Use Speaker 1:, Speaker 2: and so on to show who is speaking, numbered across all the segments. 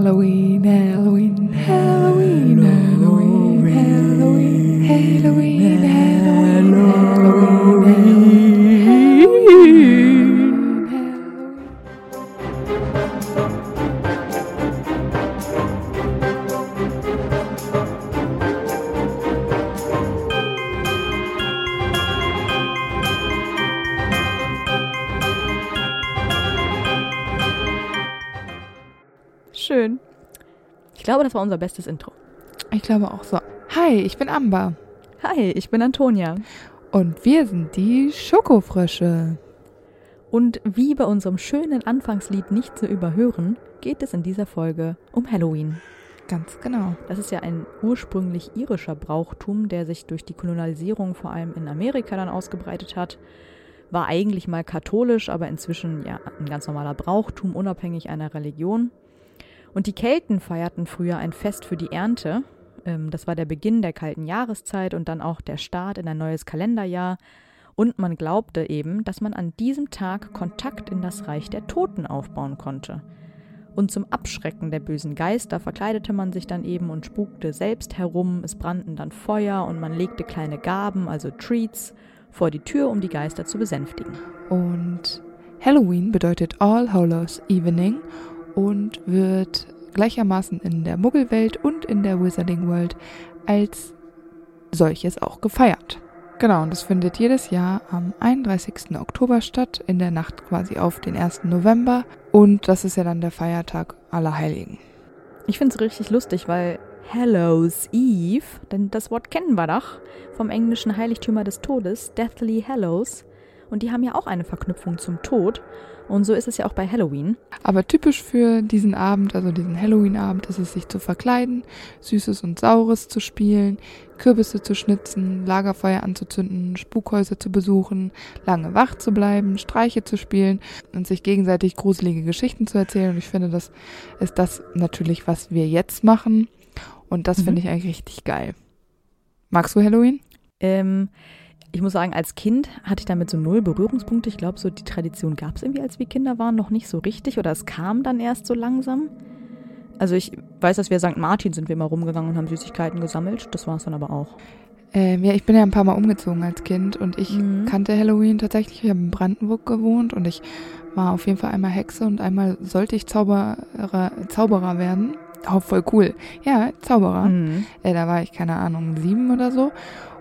Speaker 1: Halloween, Halloween, Halloween, Halloween,
Speaker 2: glaube, das war unser bestes Intro.
Speaker 1: Ich glaube auch so. Hi, ich bin Amber
Speaker 2: Hi, ich bin Antonia.
Speaker 1: und wir sind die Schokofrösche.
Speaker 2: Und wie bei unserem schönen Anfangslied nicht zu überhören, geht es in dieser Folge um Halloween.
Speaker 1: Ganz genau.
Speaker 2: Das ist ja ein ursprünglich irischer Brauchtum, der sich durch die Kolonialisierung vor allem in Amerika dann ausgebreitet hat. War eigentlich mal katholisch, aber inzwischen ja ein ganz normaler Brauchtum, unabhängig einer Religion. Und die Kelten feierten früher ein Fest für die Ernte. Ähm, Das war der Beginn der kalten Jahreszeit und dann auch der Start in ein neues Kalenderjahr. Und man glaubte eben, dass man an diesem Tag Kontakt in das Reich der Toten aufbauen konnte. Und zum Abschrecken der bösen Geister verkleidete man sich dann eben und spukte selbst herum, es brannten dann Feuer und man legte kleine Gaben, also Treats, vor die Tür, um die Geister zu besänftigen.
Speaker 1: Und Halloween bedeutet All Hallows Evening und wird gleichermaßen in der Muggelwelt und in der Wizarding World als solches auch gefeiert. Genau, und das findet jedes Jahr am 31. Oktober statt, in der Nacht quasi auf den 1. November. Und das ist ja dann der Feiertag aller Heiligen.
Speaker 2: Ich finde es richtig lustig, weil Hallows Eve, denn das Wort kennen wir doch vom englischen Heiligtümer des Todes, Deathly Hallows. Und die haben ja auch eine Verknüpfung zum Tod. Und so ist es ja auch bei Halloween.
Speaker 1: Aber typisch für diesen Abend, also diesen Halloween-Abend, ist es, sich zu verkleiden, Süßes und Saures zu spielen, Kürbisse zu schnitzen, Lagerfeuer anzuzünden, Spukhäuser zu besuchen, lange wach zu bleiben, Streiche zu spielen und sich gegenseitig gruselige Geschichten zu erzählen. Und ich finde, das ist das natürlich, was wir jetzt machen. Und das
Speaker 2: Mhm.
Speaker 1: finde ich eigentlich richtig geil. Magst du Halloween?
Speaker 2: Ähm, ich muss sagen, als Kind hatte ich damit so null Berührungspunkte. Ich glaube, so die Tradition gab es irgendwie, als wir Kinder waren, noch nicht so richtig. Oder es kam dann erst so langsam. Also ich weiß, dass wir St. Martin sind wir immer rumgegangen und haben Süßigkeiten gesammelt. Das war es dann aber auch.
Speaker 1: Ähm, ja, ich bin ja ein paar Mal umgezogen als Kind und ich
Speaker 2: Mhm.
Speaker 1: kannte Halloween tatsächlich. Ich habe in Brandenburg gewohnt und ich war auf jeden Fall einmal Hexe und einmal sollte ich Zauberer, Zauberer werden. Oh, voll cool. Ja, Zauberer.
Speaker 2: Mhm.
Speaker 1: Äh, da war ich, keine Ahnung, sieben oder so.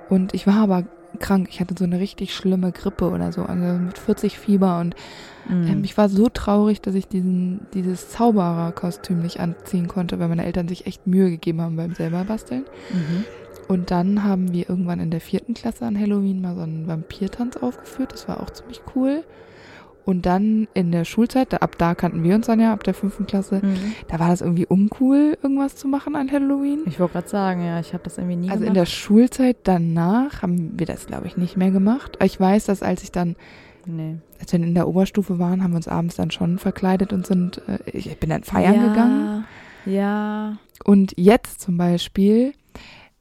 Speaker 1: Und ich war aber krank. Ich hatte so eine richtig schlimme Grippe oder so, also mit 40 Fieber und ähm,
Speaker 2: Mhm.
Speaker 1: ich war so traurig, dass ich diesen, dieses Zaubererkostüm nicht anziehen konnte, weil meine Eltern sich echt Mühe gegeben haben beim selber basteln.
Speaker 2: Mhm.
Speaker 1: Und dann haben wir irgendwann in der vierten Klasse an Halloween mal so einen Vampirtanz aufgeführt. Das war auch ziemlich cool. Und dann in der Schulzeit, da, ab da kannten wir uns dann ja, ab der fünften Klasse,
Speaker 2: Mhm.
Speaker 1: da war das irgendwie uncool, irgendwas zu machen an Halloween.
Speaker 2: Ich wollte gerade sagen, ja, ich habe das irgendwie nie
Speaker 1: Also in
Speaker 2: gemacht.
Speaker 1: der Schulzeit danach haben wir das, glaube ich, nicht mehr gemacht. Ich weiß, dass als ich dann,
Speaker 2: nee.
Speaker 1: als wir in der Oberstufe waren, haben wir uns abends dann schon verkleidet und sind, äh, ich bin dann feiern
Speaker 2: ja,
Speaker 1: gegangen.
Speaker 2: Ja.
Speaker 1: Und jetzt zum Beispiel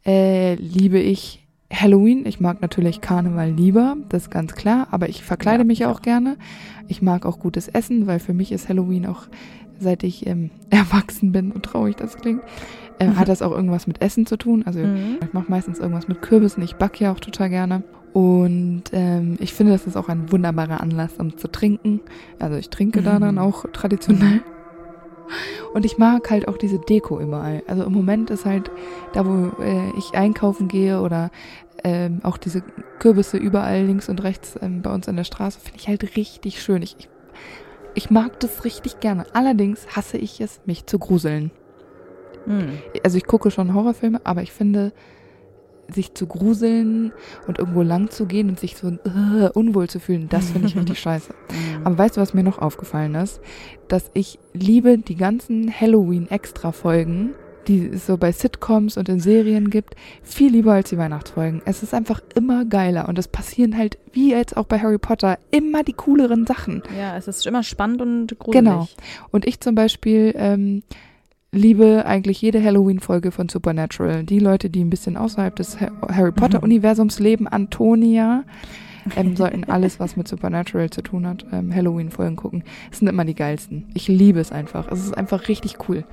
Speaker 1: äh, liebe ich Halloween. Ich mag natürlich Karneval lieber, das ist ganz klar, aber ich verkleide
Speaker 2: Ja,
Speaker 1: mich
Speaker 2: ich
Speaker 1: auch
Speaker 2: auch.
Speaker 1: gerne. Ich mag auch gutes Essen, weil für mich ist Halloween auch, seit ich ähm, erwachsen bin, so traurig das klingt, äh, hat das auch irgendwas mit Essen zu tun. Also
Speaker 2: Mhm.
Speaker 1: ich mache meistens irgendwas mit Kürbissen. Ich backe ja auch total gerne. Und ähm, ich finde, das ist auch ein wunderbarer Anlass, um zu trinken. Also ich trinke da
Speaker 2: Mhm.
Speaker 1: dann auch traditionell. Und ich mag halt auch diese Deko überall. Also im Moment ist halt da, wo äh, ich einkaufen gehe oder ähm, auch diese Kürbisse überall links und rechts ähm, bei uns an der Straße, finde ich halt richtig schön. Ich, ich, ich mag das richtig gerne. Allerdings hasse ich es, mich zu gruseln.
Speaker 2: Mhm.
Speaker 1: Also ich gucke schon Horrorfilme, aber ich finde, sich zu gruseln und irgendwo lang zu gehen und sich so äh, unwohl zu fühlen, das finde ich richtig scheiße.
Speaker 2: Mhm.
Speaker 1: Aber weißt du, was mir noch aufgefallen ist? Dass ich liebe die ganzen Halloween-Extra-Folgen, die es so bei Sitcoms und in Serien gibt, viel lieber als die Weihnachtsfolgen. Es ist einfach immer geiler und es passieren halt, wie jetzt auch bei Harry Potter, immer die cooleren Sachen.
Speaker 2: Ja, es ist immer spannend und gruselig.
Speaker 1: Genau. Und ich zum Beispiel ähm, liebe eigentlich jede Halloween-Folge von Supernatural. Die Leute, die ein bisschen außerhalb des Ha- Harry Potter-Universums leben, Antonia, ähm, sollten alles, was mit Supernatural zu tun hat, ähm, Halloween-Folgen gucken. Es sind immer die geilsten. Ich liebe es einfach. Es ist einfach richtig cool.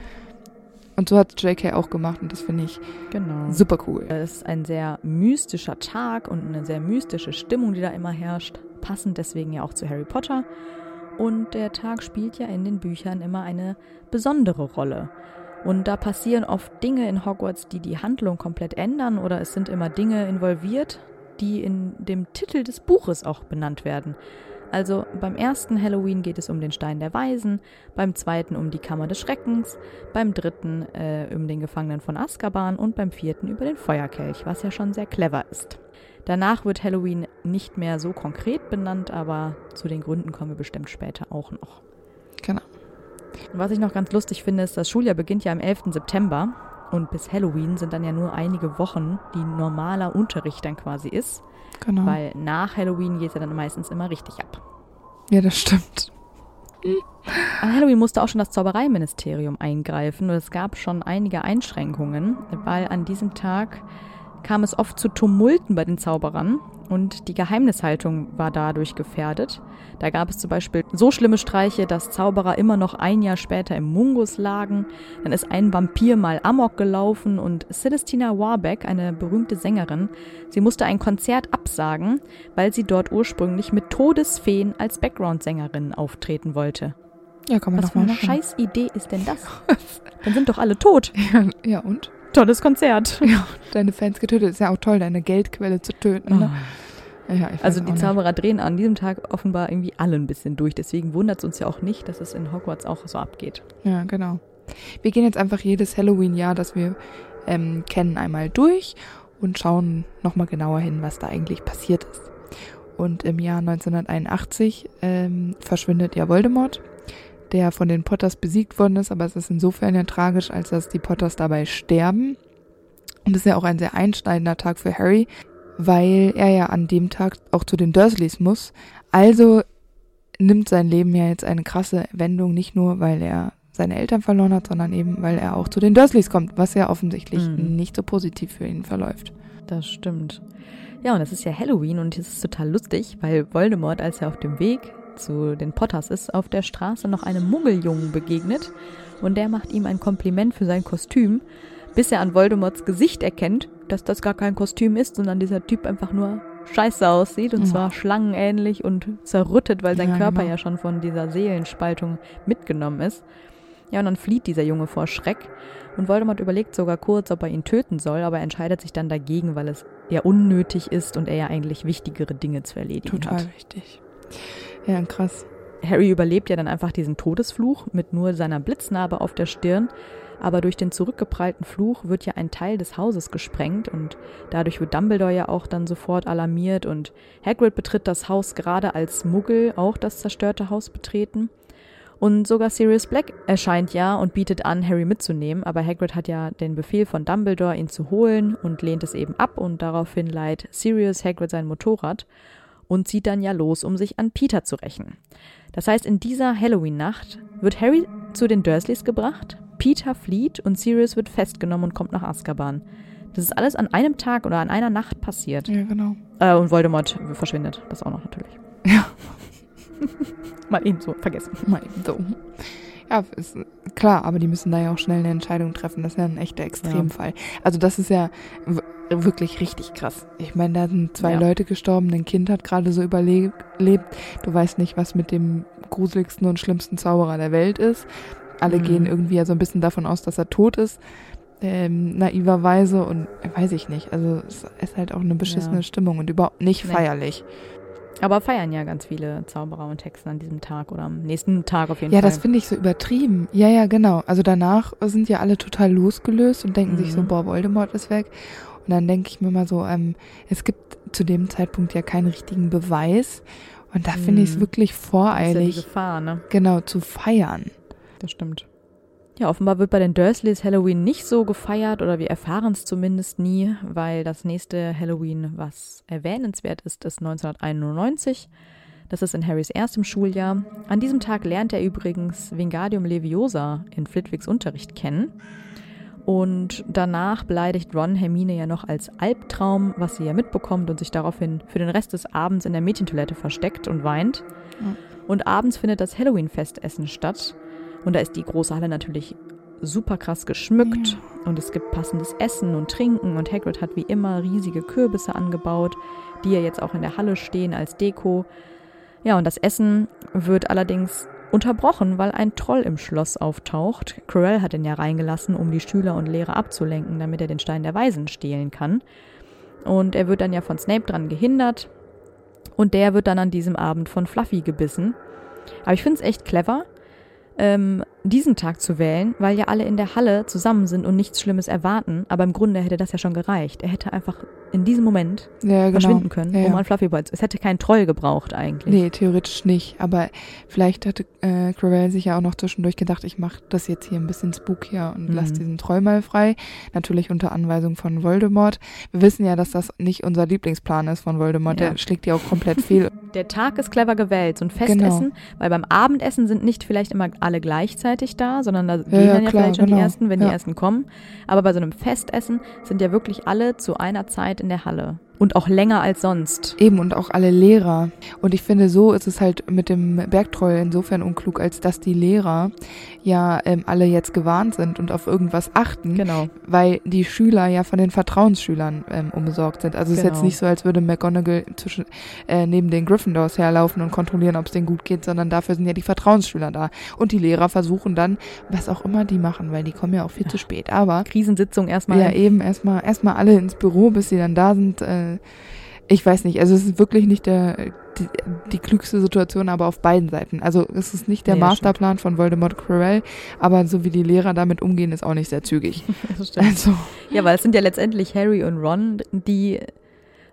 Speaker 1: Und so hat JK auch gemacht und das finde ich
Speaker 2: Genau.
Speaker 1: super cool.
Speaker 2: Es ist ein sehr mystischer Tag und eine sehr mystische Stimmung, die da immer herrscht. Passend deswegen ja auch zu Harry Potter. Und der Tag spielt ja in den Büchern immer eine besondere Rolle. Und da passieren oft Dinge in Hogwarts, die die Handlung komplett ändern oder es sind immer Dinge involviert, die in dem Titel des Buches auch benannt werden. Also beim ersten Halloween geht es um den Stein der Weisen, beim zweiten um die Kammer des Schreckens, beim dritten äh, um den Gefangenen von Azkaban und beim vierten über den Feuerkelch, was ja schon sehr clever ist. Danach wird Halloween nicht mehr so konkret benannt, aber zu den Gründen kommen wir bestimmt später auch noch.
Speaker 1: Genau.
Speaker 2: Und was ich noch ganz lustig finde, ist, das Schuljahr beginnt ja am 11. September und bis Halloween sind dann ja nur einige Wochen, die normaler Unterricht dann quasi ist,
Speaker 1: Genau.
Speaker 2: weil nach Halloween geht es ja dann meistens immer richtig ab.
Speaker 1: Ja, das stimmt.
Speaker 2: An Halloween musste auch schon das Zaubereiministerium eingreifen und es gab schon einige Einschränkungen, weil an diesem Tag kam es oft zu Tumulten bei den Zauberern und die Geheimnishaltung war dadurch gefährdet. Da gab es zum Beispiel so schlimme Streiche, dass Zauberer immer noch ein Jahr später im Mungus lagen. Dann ist ein Vampir mal amok gelaufen und Celestina Warbeck, eine berühmte Sängerin, sie musste ein Konzert absagen, weil sie dort ursprünglich mit Todesfeen als Background-Sängerin auftreten wollte.
Speaker 1: Ja, kann man
Speaker 2: Was für eine
Speaker 1: machen.
Speaker 2: scheiß Idee ist denn das? Dann sind doch alle tot.
Speaker 1: Ja, ja, und?
Speaker 2: Tolles Konzert.
Speaker 1: Ja, deine Fans getötet. Ist ja auch toll, deine Geldquelle zu töten. Ne? Ja, ich weiß
Speaker 2: Also die
Speaker 1: nicht.
Speaker 2: Zauberer drehen an diesem Tag offenbar irgendwie alle ein bisschen durch. Deswegen wundert es uns ja auch nicht, dass es in Hogwarts auch so abgeht.
Speaker 1: Ja, genau. Wir gehen jetzt einfach jedes Halloween-Jahr, das wir ähm, kennen, einmal durch und schauen nochmal genauer hin, was da eigentlich passiert ist. Und im Jahr 1981 ähm, verschwindet ja Voldemort, der von den Potters besiegt worden ist, aber es ist insofern ja tragisch, als dass die Potters dabei sterben. Und es ist ja auch ein sehr einschneidender Tag für Harry, weil er ja an dem Tag auch zu den Dursleys muss. Also nimmt sein Leben ja jetzt eine krasse Wendung, nicht nur, weil er seine Eltern verloren hat, sondern eben, weil er auch zu den Dursleys kommt, was ja offensichtlich
Speaker 2: Mhm.
Speaker 1: nicht so positiv für ihn verläuft.
Speaker 2: Das stimmt. Ja, und es ist ja Halloween und es ist total lustig, weil Voldemort, als er auf dem Weg zu den Potters ist, auf der Straße noch einem Muggeljungen begegnet und der macht ihm ein Kompliment für sein Kostüm, bis er an Voldemorts Gesicht erkennt, dass das gar kein Kostüm ist, sondern dieser Typ einfach nur scheiße aussieht und
Speaker 1: Ja.
Speaker 2: zwar schlangenähnlich und zerrüttet, weil sein
Speaker 1: Ja,
Speaker 2: Körper
Speaker 1: genau.
Speaker 2: ja schon von dieser Seelenspaltung mitgenommen ist. Ja, und dann flieht dieser Junge vor Schreck und Voldemort überlegt sogar kurz, ob er ihn töten soll, aber er entscheidet sich dann dagegen, weil es ja unnötig ist und er ja eigentlich wichtigere Dinge zu erledigen
Speaker 1: Total
Speaker 2: hat.
Speaker 1: wichtig. Ja, krass.
Speaker 2: Harry überlebt ja dann einfach diesen Todesfluch mit nur seiner Blitznarbe auf der Stirn, aber durch den zurückgeprallten Fluch wird ja ein Teil des Hauses gesprengt und dadurch wird Dumbledore ja auch dann sofort alarmiert und Hagrid betritt das Haus gerade als Muggel auch das zerstörte Haus betreten. Und sogar Sirius Black erscheint ja und bietet an, Harry mitzunehmen, aber Hagrid hat ja den Befehl von Dumbledore, ihn zu holen und lehnt es eben ab und daraufhin leiht Sirius Hagrid sein Motorrad und zieht dann ja los, um sich an Peter zu rächen. Das heißt, in dieser Halloween-Nacht wird Harry zu den Dursleys gebracht, Peter flieht und Sirius wird festgenommen und kommt nach Azkaban. Das ist alles an einem Tag oder an einer Nacht passiert.
Speaker 1: Ja, genau.
Speaker 2: Äh, und Voldemort verschwindet. Das auch noch natürlich.
Speaker 1: Ja.
Speaker 2: Mal eben so vergessen.
Speaker 1: Mal eben so. Ja, ist klar, aber die müssen da ja auch schnell eine Entscheidung treffen. Das ist ja ein echter Extremfall. Also das ist ja wirklich richtig krass. Ich meine, da sind zwei
Speaker 2: Ja.
Speaker 1: Leute gestorben, ein Kind hat gerade so überlebt. Du weißt nicht, was mit dem gruseligsten und schlimmsten Zauberer der Welt ist. Alle
Speaker 2: Mhm.
Speaker 1: gehen irgendwie ja so ein bisschen davon aus, dass er tot ist. Ähm, naiverweise und weiß ich nicht. Also es ist halt auch eine beschissene
Speaker 2: Ja.
Speaker 1: Stimmung und überhaupt nicht
Speaker 2: Nee. Aber feiern ja ganz viele Zauberer und Hexen an diesem Tag oder am nächsten Tag auf jeden
Speaker 1: Ja,
Speaker 2: Fall.
Speaker 1: das finde ich so übertrieben. Ja, ja, genau. Also danach sind ja alle total losgelöst und denken sich so,
Speaker 2: Mhm.
Speaker 1: boah, Voldemort ist weg. Und dann denke ich mir mal so, ähm, es gibt zu dem Zeitpunkt ja keinen richtigen Beweis. Und da finde ich es
Speaker 2: Mhm.
Speaker 1: wirklich
Speaker 2: das ist ja die
Speaker 1: voreilig,
Speaker 2: Gefahr, ne?
Speaker 1: genau, zu feiern.
Speaker 2: Das stimmt. Ja, offenbar wird bei den Dursleys Halloween nicht so gefeiert oder wir erfahren es zumindest nie, weil das nächste Halloween, was erwähnenswert ist, ist 1991. Das ist in Harrys erstem Schuljahr. An diesem Tag lernt er übrigens Wingardium Leviosa in Flitwigs Unterricht kennen. Und danach beleidigt Ron Hermine ja noch als Albtraum, was sie ja mitbekommt und sich daraufhin für den Rest des Abends in der Mädchentoilette versteckt und weint. Und abends findet das Halloween-Festessen statt. Und da ist die große Halle natürlich super krass geschmückt und es gibt passendes Essen und Trinken und Hagrid hat wie immer riesige Kürbisse angebaut, die ja jetzt auch in der Halle stehen als Deko. Ja, und das Essen wird allerdings unterbrochen, weil ein Troll im Schloss auftaucht. Quirrell hat ihn ja reingelassen, um die Schüler und Lehrer abzulenken, damit er den Stein der Weisen stehlen kann. Und er wird dann ja von Snape dran gehindert und der wird dann an diesem Abend von Fluffy gebissen. Aber ich finde es echt clever, ähm, diesen Tag zu wählen, weil ja alle in der Halle zusammen sind und nichts Schlimmes erwarten. Aber im Grunde hätte das ja schon gereicht. Er hätte einfach in diesem Moment
Speaker 1: Ja, genau.
Speaker 2: verschwinden können,
Speaker 1: Ja,
Speaker 2: um
Speaker 1: ja.
Speaker 2: an Fluffy Boy zu. Es hätte keinen Troll gebraucht eigentlich.
Speaker 1: Nee, theoretisch nicht. Aber vielleicht hatte äh, Quirrell sich ja auch noch zwischendurch gedacht, ich mache das jetzt hier ein bisschen spookier und
Speaker 2: Mhm.
Speaker 1: lass diesen Troll mal frei. Natürlich unter Anweisung von Voldemort. Wir wissen ja, dass das nicht unser Lieblingsplan ist von Voldemort.
Speaker 2: Ja.
Speaker 1: Der schlägt ja auch komplett fehl.
Speaker 2: Der Tag ist clever gewählt, so ein
Speaker 1: Genau.
Speaker 2: Festessen, weil beim Abendessen sind nicht vielleicht immer alle gleichzeitig da, sondern da gehen
Speaker 1: ja,
Speaker 2: dann ja
Speaker 1: klar,
Speaker 2: vielleicht schon
Speaker 1: genau.
Speaker 2: die Ersten, wenn
Speaker 1: Ja.
Speaker 2: die Ersten kommen. Aber bei so einem Festessen sind ja wirklich alle zu einer Zeit in der Halle. Und auch länger als sonst.
Speaker 1: Eben und auch alle Lehrer. Und ich finde, so ist es halt mit dem Bergtroll insofern unklug, als dass die Lehrer ja ähm, alle jetzt gewarnt sind und auf irgendwas achten.
Speaker 2: Genau.
Speaker 1: weil die Schüler ja von den Vertrauensschülern ähm, umsorgt sind. Also es ist
Speaker 2: Genau.
Speaker 1: jetzt nicht so, als würde McGonagall zwischen, äh, neben den Gryffindors herlaufen und kontrollieren, ob es denen gut geht, sondern dafür sind ja die Vertrauensschüler da. Und die Lehrer versuchen dann, was auch immer die machen, weil die kommen ja auch viel zu spät. Aber
Speaker 2: Krisensitzung erstmal.
Speaker 1: ja, eben erstmal erstmal alle ins Büro, bis sie dann da sind. Äh, ich weiß nicht, also es ist wirklich nicht der die, die klügste Situation, aber auf beiden Seiten. Also es ist nicht der
Speaker 2: Nee,
Speaker 1: Masterplan von Voldemort Quirrell, aber so wie die Lehrer damit umgehen, ist auch nicht sehr zügig. Also
Speaker 2: Ja, weil es sind ja letztendlich Harry und Ron, die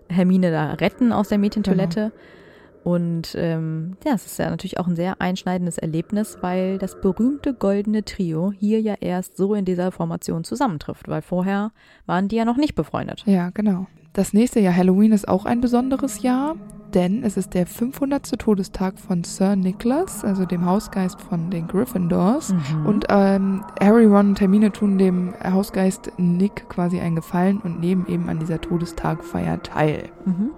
Speaker 2: Hermine da retten aus der Mädchentoilette. Und ähm, ja, es ist ja natürlich auch ein sehr einschneidendes Erlebnis, weil das berühmte goldene Trio hier ja erst so in dieser Formation zusammentrifft, weil vorher waren die ja noch nicht befreundet.
Speaker 1: Ja, genau. Das nächste Jahr Halloween ist auch ein besonderes Jahr, denn es ist der 500. Todestag von Sir Nicholas, also dem Hausgeist von den Gryffindors.
Speaker 2: Mhm.
Speaker 1: Und ähm, Harry, Ron und Hermine tun dem Hausgeist Nick quasi einen Gefallen und nehmen eben an dieser Todestagfeier teil.
Speaker 2: Mhm.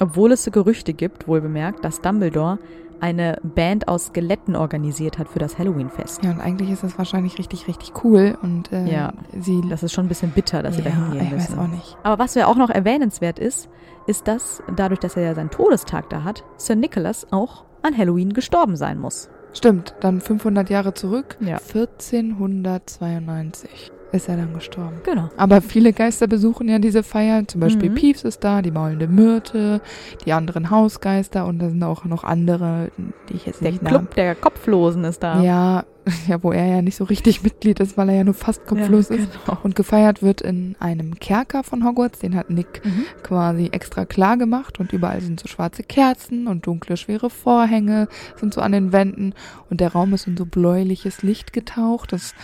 Speaker 2: Obwohl es Gerüchte gibt, wohl bemerkt, dass Dumbledore eine Band aus Skeletten organisiert hat für das Halloween-Fest.
Speaker 1: Ja, und eigentlich ist das wahrscheinlich richtig, richtig cool. Und äh,
Speaker 2: Ja,
Speaker 1: sie...
Speaker 2: Das ist schon ein bisschen bitter, dass sie da
Speaker 1: ja,
Speaker 2: hingehen
Speaker 1: ich
Speaker 2: müssen.
Speaker 1: weiß auch nicht.
Speaker 2: Aber was ja auch noch erwähnenswert ist, ist, dass dadurch, dass er ja seinen Todestag da hat, Sir Nicholas auch an Halloween gestorben sein muss.
Speaker 1: Stimmt, dann 500 Jahre zurück,
Speaker 2: Ja.
Speaker 1: 1492 ist er dann gestorben.
Speaker 2: Genau.
Speaker 1: Aber viele Geister besuchen ja diese Feier. Zum Beispiel
Speaker 2: Mhm.
Speaker 1: Peeves ist da, die maulende Myrte, die anderen Hausgeister und da sind auch noch andere, die ich jetzt
Speaker 2: Der
Speaker 1: nicht
Speaker 2: Club der Kopflosen ist da.
Speaker 1: Ja, ja, wo er ja nicht so richtig Mitglied ist, weil er ja nur fast kopflos
Speaker 2: Ja,
Speaker 1: ist.
Speaker 2: genau.
Speaker 1: Und gefeiert wird in einem Kerker von Hogwarts, den hat Nick
Speaker 2: Mhm.
Speaker 1: quasi extra klar gemacht und überall sind so schwarze Kerzen und dunkle, schwere Vorhänge sind so an den Wänden und der Raum ist in so bläuliches Licht getaucht, dass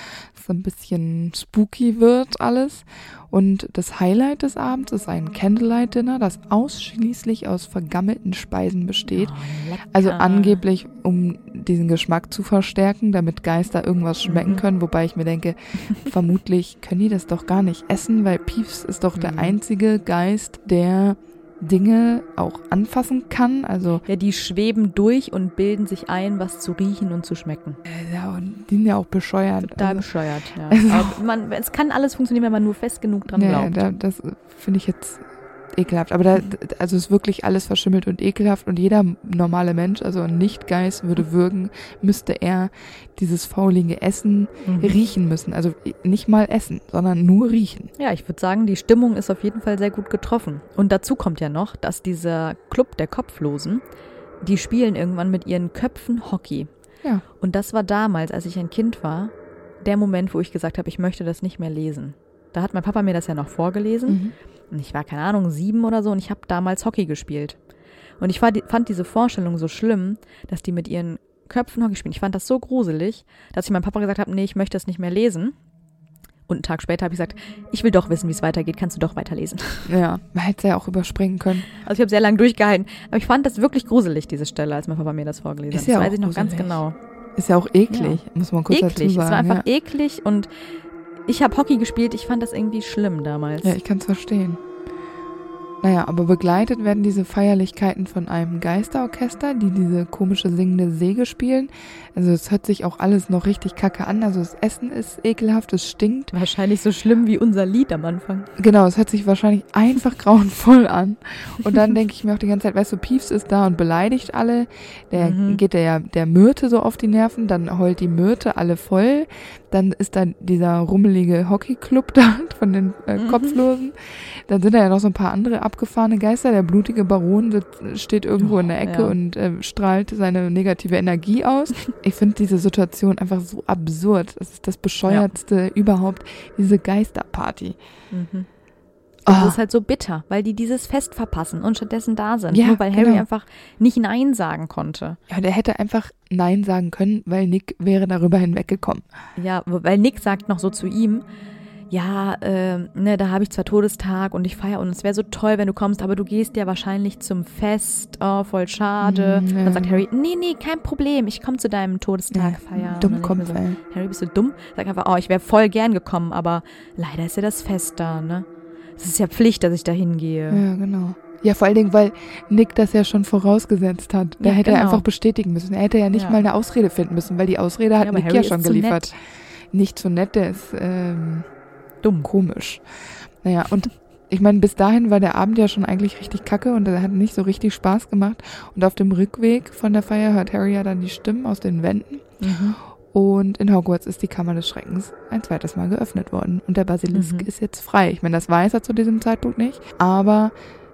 Speaker 1: es ein bisschen spooky wird alles. Und das Highlight des Abends ist ein Candlelight Dinner, das ausschließlich aus vergammelten Speisen besteht.
Speaker 2: Oh.
Speaker 1: Also angeblich, um diesen Geschmack zu verstärken, damit Geister irgendwas schmecken
Speaker 2: Mhm.
Speaker 1: können. Wobei ich mir denke, vermutlich können die das doch gar nicht essen, weil Peeves ist doch der
Speaker 2: Mhm.
Speaker 1: einzige Geist, der Dinge auch anfassen kann. Also
Speaker 2: Ja, die schweben durch und bilden sich ein, was zu riechen und zu schmecken.
Speaker 1: äh, ja, und die sind ja auch bescheuert.
Speaker 2: Total
Speaker 1: also,
Speaker 2: bescheuert, ja.
Speaker 1: also-
Speaker 2: man, es kann alles funktionieren, wenn man nur fest genug dran
Speaker 1: nee,
Speaker 2: glaubt.
Speaker 1: da, das finde ich jetzt ekelhaft. Aber da, also ist wirklich alles verschimmelt und ekelhaft und jeder normale Mensch, also ein Nicht-Geist, würde würgen, müsste er dieses faulige Essen
Speaker 2: Mhm.
Speaker 1: riechen müssen. Also nicht mal essen, sondern nur riechen.
Speaker 2: Ja, ich würde sagen, die Stimmung ist auf jeden Fall sehr gut getroffen. Und dazu kommt ja noch, dass dieser Club der Kopflosen, die spielen irgendwann mit ihren Köpfen Hockey.
Speaker 1: Ja.
Speaker 2: Und das war damals, als ich ein Kind war, der Moment, wo ich gesagt habe, ich möchte das nicht mehr lesen. Da hat mein Papa mir das ja noch vorgelesen.
Speaker 1: Mhm.
Speaker 2: Und ich war, keine Ahnung, sieben oder so und ich habe damals Hockey gespielt. Und ich fand, diese Vorstellung so schlimm, dass die mit ihren Köpfen Hockey spielen. Ich fand das so gruselig, dass ich meinem Papa gesagt habe, nee, ich möchte das nicht mehr lesen. Und einen Tag später habe ich gesagt, ich will doch wissen, wie es weitergeht. Kannst du doch weiterlesen?
Speaker 1: Ja, man hätte es ja auch überspringen können.
Speaker 2: Also ich habe sehr lange durchgehalten. Aber ich fand das wirklich gruselig, diese Stelle, als mein Papa mir das vorgelesen
Speaker 1: Ist
Speaker 2: hat.
Speaker 1: ja
Speaker 2: das
Speaker 1: auch
Speaker 2: weiß ich noch ganz
Speaker 1: gruselig.
Speaker 2: genau.
Speaker 1: Ist ja auch eklig, muss man kurz dazu
Speaker 2: eklig.
Speaker 1: sagen.
Speaker 2: es war einfach
Speaker 1: ja.
Speaker 2: eklig und ich habe Hockey gespielt. Ich fand das irgendwie schlimm damals.
Speaker 1: Ja, ich kann es verstehen. Naja, aber begleitet werden diese Feierlichkeiten von einem Geisterorchester, die diese komische singende Säge spielen. Also es hört sich auch alles noch richtig kacke an. Also das Essen ist ekelhaft, es stinkt.
Speaker 2: Wahrscheinlich so schlimm wie unser Lied am Anfang.
Speaker 1: Genau, es hört sich wahrscheinlich einfach grauenvoll an. Und dann denke ich mir auch die ganze Zeit, weißt du, Piefs ist da und beleidigt alle. Der
Speaker 2: Mhm.
Speaker 1: geht der der Myrte so auf die Nerven, dann heult die Myrte alle voll. Dann ist da dieser rummelige Hockeyclub da von den äh,
Speaker 2: Mhm.
Speaker 1: Kopflosen. Dann sind da ja noch so ein paar andere abgefahrene Geister. Der blutige Baron steht irgendwo in der Ecke
Speaker 2: ja.
Speaker 1: und äh, strahlt seine negative Energie aus. Ich finde diese Situation einfach so absurd. Das ist das bescheuertste überhaupt, diese Geisterparty.
Speaker 2: Mhm.
Speaker 1: Oh.
Speaker 2: Das ist halt so bitter, weil die dieses Fest verpassen und stattdessen da sind.
Speaker 1: Ja,
Speaker 2: Nur weil Harry
Speaker 1: genau.
Speaker 2: einfach nicht Nein sagen konnte.
Speaker 1: Ja, der hätte einfach Nein sagen können, weil Nick wäre darüber hinweggekommen.
Speaker 2: Ja, weil Nick sagt noch so zu ihm, ja, ähm, ne, da habe ich zwar Todestag und ich feiere und es wäre so toll, wenn du kommst, aber du gehst ja wahrscheinlich zum Fest. Oh, voll schade.
Speaker 1: Mm, ja.
Speaker 2: Dann sagt Harry, nee, nee, kein Problem, ich komme zu deinem Todestag feiern. Denk ich mir
Speaker 1: Dummkopf,
Speaker 2: so,
Speaker 1: ey.
Speaker 2: Harry, bist du dumm? Sag einfach, oh, ich wäre voll gern gekommen, aber leider ist ja das Fest da, ne? Es ist ja Pflicht, dass ich da hingehe.
Speaker 1: Ja, genau. Ja, vor allen Dingen, weil Nick das ja schon vorausgesetzt hat. Da
Speaker 2: Ja,
Speaker 1: hätte er
Speaker 2: genau.
Speaker 1: einfach bestätigen müssen. Er hätte ja nicht
Speaker 2: Ja.
Speaker 1: mal eine Ausrede finden müssen, weil die Ausrede hat
Speaker 2: Ja,
Speaker 1: Nick
Speaker 2: Harry
Speaker 1: ja schon geliefert. Nicht so nett, der ist ähm,
Speaker 2: Dumm.
Speaker 1: komisch. Naja, und ich meine, bis dahin war der Abend ja schon eigentlich richtig kacke und er hat nicht so richtig Spaß gemacht. Und auf dem Rückweg von der Feier hört Harry ja dann die Stimmen aus den Wänden.
Speaker 2: Mhm.
Speaker 1: Und in Hogwarts ist die Kammer des Schreckens ein zweites Mal geöffnet worden. Und der Basilisk
Speaker 2: Mhm.
Speaker 1: ist jetzt frei. Ich meine, das weiß er zu diesem Zeitpunkt nicht. Aber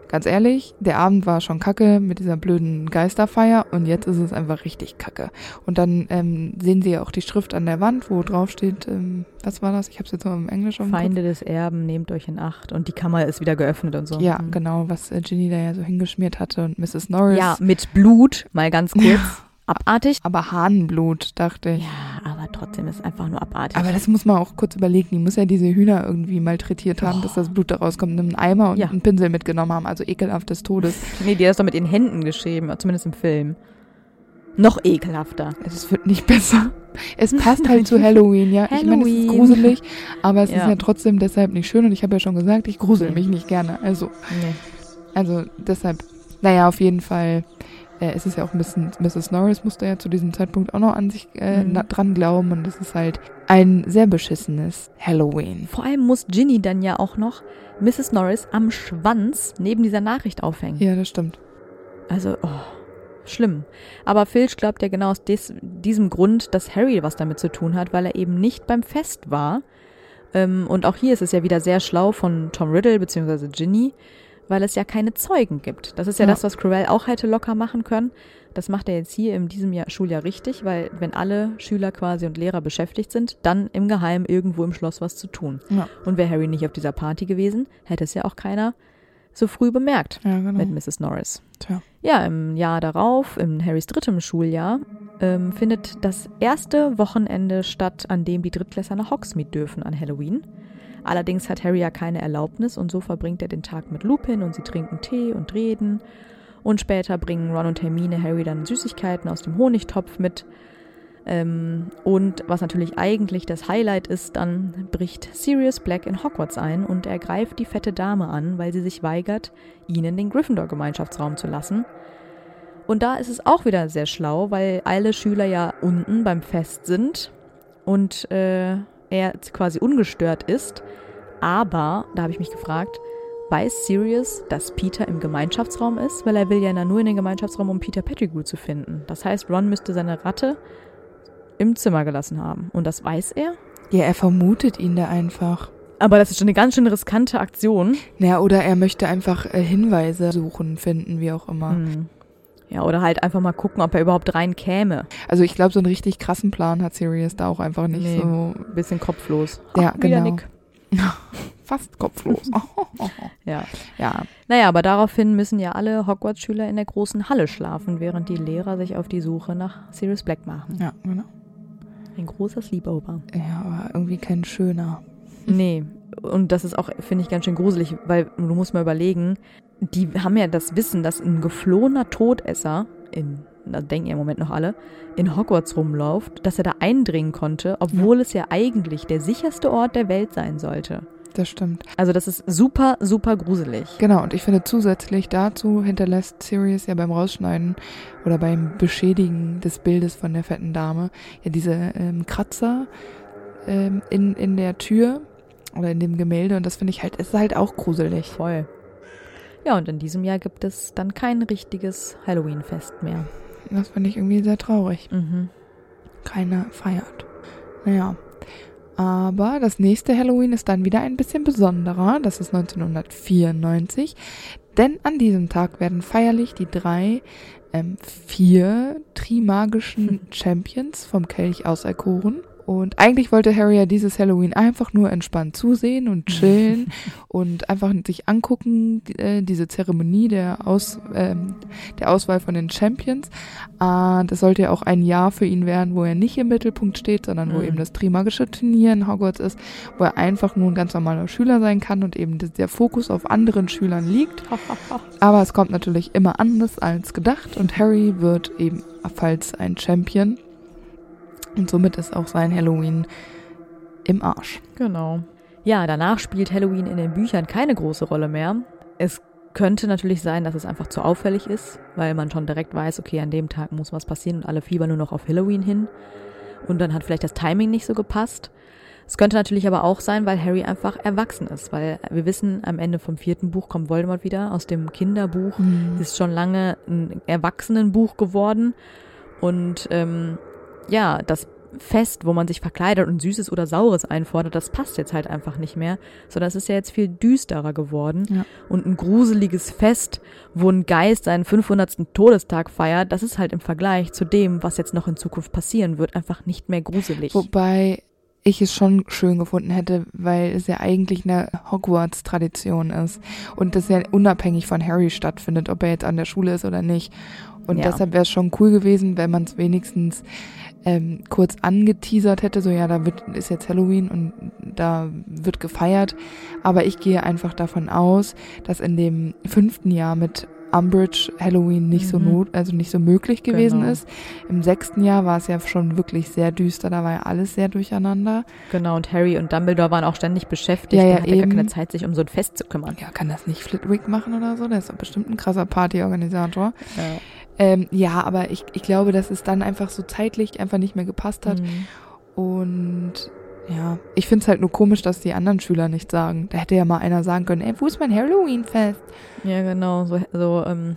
Speaker 1: ganz ehrlich, der Abend war schon kacke mit dieser blöden Geisterfeier. Und jetzt ist es einfach richtig kacke. Und dann ähm, sehen sie ja auch die Schrift an der Wand, wo drauf steht, ähm, was war das? Ich habe es jetzt nur im Englisch
Speaker 2: Feinde des Erben, nehmt euch in Acht. Und die Kammer ist wieder geöffnet und so.
Speaker 1: Ja,
Speaker 2: Mhm.
Speaker 1: genau, was äh, Ginny da ja so hingeschmiert hatte. Und Mrs. Norris.
Speaker 2: Ja, mit Blut, mal ganz kurz. Abartig.
Speaker 1: Aber Hahnenblut, dachte ich.
Speaker 2: Ja, aber trotzdem ist einfach nur abartig.
Speaker 1: Aber das muss man auch kurz überlegen. Die muss ja diese Hühner irgendwie malträtiert haben, dass das Blut da rauskommt, einen Eimer und
Speaker 2: Ja.
Speaker 1: einen Pinsel mitgenommen haben. Also ekelhaft des Todes.
Speaker 2: nee, die hat das doch mit ihren Händen geschrieben, zumindest im Film. Noch ekelhafter.
Speaker 1: Es wird nicht besser. Es passt halt zu Halloween, ja. Ich meine, es ist
Speaker 2: Halloween.
Speaker 1: gruselig, aber es ist
Speaker 2: Ja.
Speaker 1: ja trotzdem deshalb nicht schön. Und ich habe ja schon gesagt, ich grusel mich nicht gerne. Also,
Speaker 2: Nee.
Speaker 1: also deshalb, naja, auf jeden Fall. Äh, es ist ja auch ein bisschen, Mrs. Norris musste ja zu diesem Zeitpunkt auch noch an sich äh,
Speaker 2: Mhm.
Speaker 1: dran glauben. Und es ist halt ein sehr beschissenes Halloween.
Speaker 2: Vor allem muss Ginny dann ja auch noch Mrs. Norris am Schwanz neben dieser Nachricht aufhängen.
Speaker 1: Ja, das stimmt.
Speaker 2: Also, oh, schlimm. Aber Filch glaubt ja genau aus des, diesem Grund, dass Harry was damit zu tun hat, weil er eben nicht beim Fest war. Ähm, und auch hier ist es ja wieder sehr schlau von Tom Riddle bzw. Ginny, weil es ja keine Zeugen gibt. Das ist ja,
Speaker 1: Ja.
Speaker 2: das, was Quirrell auch hätte locker machen können. Das macht er jetzt hier in diesem Jahr, Schuljahr richtig, weil wenn alle Schüler quasi und Lehrer beschäftigt sind, dann im Geheimen irgendwo im Schloss was zu tun.
Speaker 1: Ja.
Speaker 2: Und wäre Harry nicht auf dieser Party gewesen, hätte es ja auch keiner so früh bemerkt
Speaker 1: Ja, genau.
Speaker 2: mit Mrs. Norris.
Speaker 1: Tja.
Speaker 2: Ja, im Jahr darauf, in Harrys drittem Schuljahr, ähm, findet das erste Wochenende statt, an dem die Drittklässler nach Hogsmeade dürfen an Halloween. Allerdings hat Harry ja keine Erlaubnis und so verbringt er den Tag mit Lupin und sie trinken Tee und reden. Und später bringen Ron und Hermine Harry dann Süßigkeiten aus dem Honigtopf mit. Ähm, und was natürlich eigentlich das Highlight ist, dann bricht Sirius Black in Hogwarts ein und er greift die fette Dame an, weil sie sich weigert, ihnen den Gryffindor-Gemeinschaftsraum zu lassen. Und da ist es auch wieder sehr schlau, weil alle Schüler ja unten beim Fest sind und äh, er quasi ungestört ist. Aber, da habe ich mich gefragt, weiß Sirius, dass Peter im Gemeinschaftsraum ist? Weil er will ja nur in den Gemeinschaftsraum, um Peter Pettigrew zu finden. Das heißt, Ron müsste seine Ratte im Zimmer gelassen haben. Und das weiß er?
Speaker 1: Ja, er vermutet ihn da einfach.
Speaker 2: Aber das ist schon eine ganz schön riskante Aktion.
Speaker 1: Naja, oder er möchte einfach äh, Hinweise suchen, finden, wie auch immer.
Speaker 2: Hm. Ja, oder halt einfach mal gucken, ob er überhaupt rein käme.
Speaker 1: Also ich glaube, so einen richtig krassen Plan hat Sirius da auch einfach nicht
Speaker 2: Nee.
Speaker 1: so.
Speaker 2: Bisschen kopflos.
Speaker 1: Ja,
Speaker 2: wieder
Speaker 1: genau.
Speaker 2: Nick.
Speaker 1: Fast kopflos.
Speaker 2: Ja.
Speaker 1: ja,
Speaker 2: Naja, aber daraufhin müssen ja alle Hogwarts-Schüler in der großen Halle schlafen, während die Lehrer sich auf die Suche nach Sirius Black machen.
Speaker 1: ja, genau.
Speaker 2: Ein großer Sleepover.
Speaker 1: Ja, aber irgendwie kein schöner.
Speaker 2: Nee, und das ist auch, finde ich, ganz schön gruselig, weil du musst mal überlegen, die haben ja das Wissen, dass ein geflohener Todesser, in, da denken ja im Moment noch alle, in Hogwarts rumläuft, dass er da eindringen konnte, obwohl es ja eigentlich der sicherste Ort der Welt sein sollte.
Speaker 1: Das stimmt.
Speaker 2: Also das ist super, super gruselig.
Speaker 1: Genau, und ich finde zusätzlich dazu hinterlässt Sirius ja beim Rausschneiden oder beim Beschädigen des Bildes von der fetten Dame ja diese ähm, Kratzer ähm, in, in der Tür oder in dem Gemälde und das finde ich halt, ist halt auch gruselig.
Speaker 2: Voll. Ja, und in diesem Jahr gibt es dann kein richtiges Halloween-Fest mehr.
Speaker 1: Das finde ich irgendwie sehr traurig.
Speaker 2: Mhm.
Speaker 1: Keiner feiert. Naja. Aber das nächste Halloween ist dann wieder ein bisschen besonderer. Das ist 1994. Denn an diesem Tag werden feierlich die drei, ähm, vier Trimagischen Champions vom Kelch auserkoren. Und eigentlich wollte Harry ja dieses Halloween einfach nur entspannt zusehen und chillen und einfach sich angucken, äh, diese Zeremonie der, Aus, ähm, der Auswahl von den Champions. Ah, das sollte ja auch ein Jahr für ihn werden, wo er nicht im Mittelpunkt steht, sondern wo
Speaker 2: Mhm.
Speaker 1: eben das Trimagische Turnier in Hogwarts ist, wo er einfach nur ein ganz normaler Schüler sein kann und eben der Fokus auf anderen Schülern liegt. Aber es kommt natürlich immer anders als gedacht und Harry wird ebenfalls ein Champion. Und somit ist auch sein Halloween im Arsch.
Speaker 2: Genau. Ja, danach spielt Halloween in den Büchern keine große Rolle mehr. Es könnte natürlich sein, dass es einfach zu auffällig ist, weil man schon direkt weiß, okay, an dem Tag muss was passieren und alle fiebern nur noch auf Halloween hin. Und dann hat vielleicht das Timing nicht so gepasst. Es könnte natürlich aber auch sein, weil Harry einfach erwachsen ist, weil wir wissen, am Ende vom vierten Buch kommt Voldemort wieder aus dem Kinderbuch. ist schon lange ein Erwachsenenbuch geworden. Und ähm, ja, das Fest, wo man sich verkleidet und Süßes oder Saures einfordert, das passt jetzt halt einfach nicht mehr, sondern es ist ja jetzt viel düsterer geworden.
Speaker 1: Ja.
Speaker 2: Und ein gruseliges Fest, wo ein Geist seinen 500. Todestag feiert, das ist halt im Vergleich zu dem, was jetzt noch in Zukunft passieren wird, einfach nicht mehr gruselig.
Speaker 1: Wobei ich es schon schön gefunden hätte, weil es ja eigentlich eine Hogwarts-Tradition ist und das ja unabhängig von Harry stattfindet, ob er jetzt an der Schule ist oder nicht. Und
Speaker 2: Ja.
Speaker 1: deshalb wäre es schon cool gewesen, wenn man es wenigstens ähm, kurz angeteasert hätte, so ja, da wird, ist jetzt Halloween und da wird gefeiert. Aber ich gehe einfach davon aus, dass in dem fünften Jahr mit Umbridge Halloween nicht so
Speaker 2: Mhm.
Speaker 1: not, also nicht so möglich gewesen
Speaker 2: Genau.
Speaker 1: ist. Im sechsten Jahr war es ja schon wirklich sehr düster, da war ja alles sehr durcheinander.
Speaker 2: Genau, und Harry und Dumbledore waren auch ständig beschäftigt.
Speaker 1: Ja, ja,
Speaker 2: Der hatte gar
Speaker 1: eben.
Speaker 2: keine Zeit, sich um so ein Fest zu kümmern.
Speaker 1: Ja, kann das nicht Flitwick machen oder so? Der ist bestimmt ein krasser Partyorganisator.
Speaker 2: Ja.
Speaker 1: Ähm, ja, aber ich, ich glaube, dass es dann einfach so zeitlich einfach nicht mehr gepasst hat.
Speaker 2: Mhm.
Speaker 1: Und ja, ich finde es halt nur komisch, dass die anderen Schüler nicht sagen. Da hätte ja mal einer sagen können, ey, wo ist mein Halloween-Fest?
Speaker 2: Ja, genau. So, so ähm,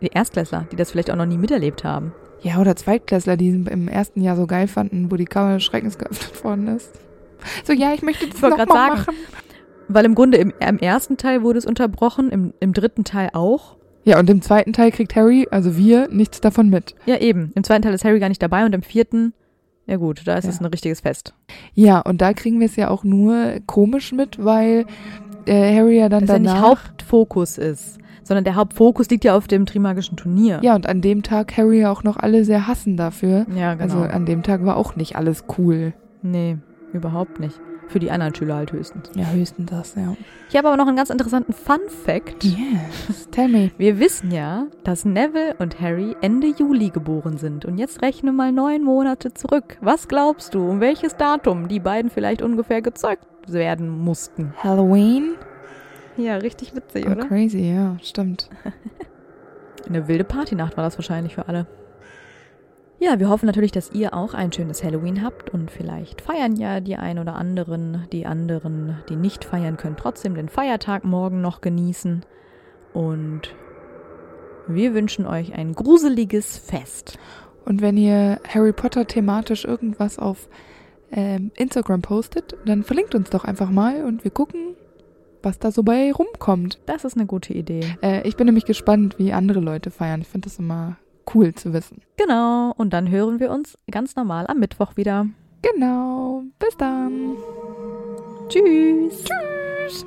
Speaker 2: die Erstklässler, die das vielleicht auch noch nie miterlebt haben.
Speaker 1: Ja, oder Zweitklässler, die im ersten Jahr so geil fanden, wo die Kammer des Schreckens geöffnet worden ist. So, ja, ich möchte das
Speaker 2: Ich wollte
Speaker 1: noch
Speaker 2: grad
Speaker 1: mal
Speaker 2: sagen.
Speaker 1: machen.
Speaker 2: Weil im Grunde im, im ersten Teil wurde es unterbrochen, im, im dritten Teil auch.
Speaker 1: Ja, und im zweiten Teil kriegt Harry, also wir, nichts davon mit.
Speaker 2: Ja, eben. Im zweiten Teil ist Harry gar nicht dabei und im vierten, ja gut, da ist
Speaker 1: Ja.
Speaker 2: es ein richtiges Fest.
Speaker 1: Ja, und da kriegen wir es ja auch nur komisch mit, weil äh, Harry ja dann
Speaker 2: Dass er nicht
Speaker 1: danach...
Speaker 2: Hauptfokus ist, sondern der Hauptfokus liegt ja auf dem Trimagischen Turnier.
Speaker 1: ja, und an dem Tag Harry ja auch noch alle sehr hassen dafür.
Speaker 2: ja genau.
Speaker 1: Also an dem Tag war auch nicht alles cool.
Speaker 2: nee, überhaupt nicht. Für die anderen Schüler halt höchstens.
Speaker 1: Ja, höchstens das, ja.
Speaker 2: Ich habe aber noch einen ganz interessanten Fun-Fact.
Speaker 1: Yes, tell me.
Speaker 2: Wir wissen ja, dass Neville und Harry Ende Juli geboren sind. Und jetzt rechne mal neun Monate zurück. Was glaubst du, um welches Datum die beiden vielleicht ungefähr gezeugt werden mussten?
Speaker 1: Halloween?
Speaker 2: Ja, richtig witzig,
Speaker 1: Oh,
Speaker 2: oder?
Speaker 1: crazy, ja, stimmt.
Speaker 2: Eine wilde Partynacht war das wahrscheinlich für alle. Ja, wir hoffen natürlich, dass ihr auch ein schönes Halloween habt und vielleicht feiern ja die ein oder anderen, die anderen, die nicht feiern können, trotzdem den Feiertag morgen noch genießen. Und wir wünschen euch ein gruseliges Fest.
Speaker 1: Und wenn ihr Harry Potter thematisch irgendwas auf ähm, Instagram postet, dann verlinkt uns doch einfach mal und wir gucken, was da so bei rumkommt.
Speaker 2: Das ist eine gute Idee.
Speaker 1: Äh, ich bin nämlich gespannt, wie andere Leute feiern. Ich finde das immer cool zu wissen.
Speaker 2: Genau, und dann hören wir uns ganz normal am Mittwoch wieder.
Speaker 1: Genau. Bis dann.
Speaker 2: Tschüss.
Speaker 1: Tschüss.